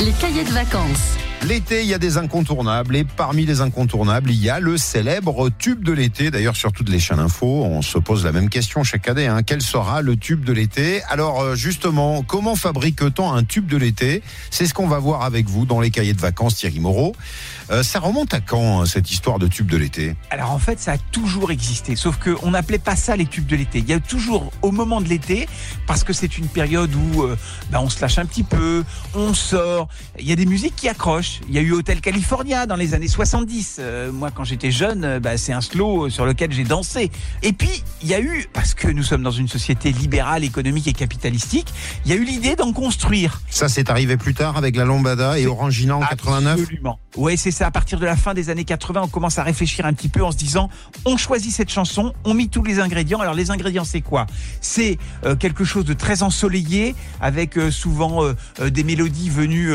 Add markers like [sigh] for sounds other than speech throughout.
Les cahiers de vacances. L'été, il y a des incontournables et parmi les incontournables, il y a le célèbre tube de l'été. D'ailleurs, sur toutes les chaînes info, on se pose la même question chaque année. Hein. Quel sera le tube de l'été? Alors euh, justement, comment fabrique-t-on un tube de l'été? C'est ce qu'on va voir avec vous dans les cahiers de vacances Thierry Moreau. Euh, ça remonte à quand cette histoire de tube de l'été? Alors en fait, ça a toujours existé, sauf qu'on n'appelait pas ça les tubes de l'été. Il y a toujours au moment de l'été, parce que c'est une période où euh, bah, on se lâche un petit peu, on sort, il y a des musiques qui accrochent. Il y a eu Hotel California dans les années 70. Euh, moi, quand j'étais jeune, euh, bah, c'est un slow sur lequel j'ai dansé. Et puis, il y a eu, parce que nous sommes dans une société libérale, économique et capitalistique, il y a eu l'idée d'en construire. Ça, c'est arrivé plus tard avec la Lombada et Orangina en 89 Absolument. Ouais, c'est ça. À partir de la fin des années 80, on commence à réfléchir un petit peu en se disant, on choisit cette chanson, on met tous les ingrédients. Alors, les ingrédients, c'est quoi? C'est euh, quelque chose de très ensoleillé, avec souvent des mélodies venues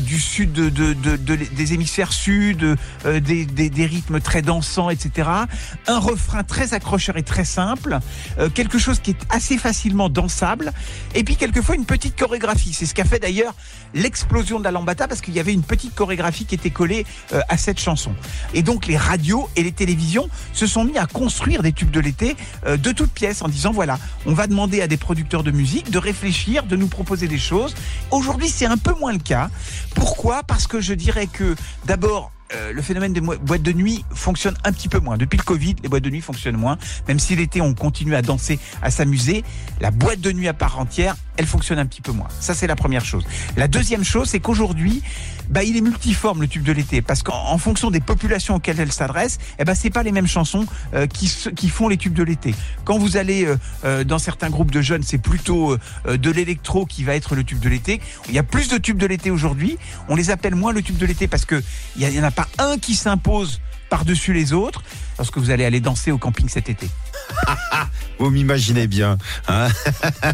du sud de, de des hémisphères sud, euh, des, rythmes très dansants, etc. Un refrain très accrocheur et très simple, euh, quelque chose qui est assez facilement dansable, et puis quelquefois une petite chorégraphie. C'est ce qu'a fait d'ailleurs l'explosion de la lambata, parce qu'il y avait une petite chorégraphie qui était collée euh, à cette chanson. Et donc les radios et les télévisions se sont mis à construire des tubes de l'été de toutes pièces en disant voilà, on va demander à des producteurs de musique de réfléchir, de nous proposer des choses. Aujourd'hui, c'est un peu moins le cas. Pourquoi? Parce que je dirais que d'abord, euh, le phénomène des boîtes de nuit fonctionne un petit peu moins. Depuis le Covid, les boîtes de nuit fonctionnent moins. Même si l'été, on continue à danser, à s'amuser, la boîte de nuit à part entière, elle fonctionne un petit peu moins. Ça, c'est la première chose. La deuxième chose, c'est qu'aujourd'hui, bah, il est multiforme le tube de l'été, parce qu'en fonction des populations auxquelles elle s'adresse, eh ben, c'est pas les mêmes chansons euh, qui, qui font les tubes de l'été. Quand vous allez euh, dans certains groupes de jeunes, c'est plutôt de l'électro qui va être le tube de l'été. Il y a plus de tubes de l'été aujourd'hui. On les appelle moins le tube de l'été parce que il y, en a pas un qui s'impose par-dessus les autres lorsque vous allez aller danser au camping cet été. [laughs] vous m'imaginez bien. Hein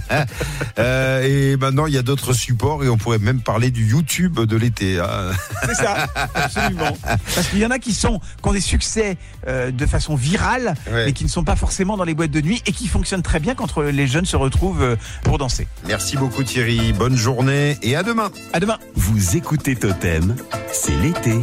[laughs] euh, et maintenant, il y a d'autres supports et on pourrait même parler du YouTube de l'été. Hein. C'est ça, absolument. Parce qu'il y en a qui sont qui ont des succès euh, de façon virale, mais qui ne sont pas forcément dans les boîtes de nuit et qui fonctionnent très bien quand les jeunes se retrouvent euh, pour danser. Merci beaucoup Thierry. Bonne journée et à demain. À demain. Vous écoutez Totem, c'est l'été.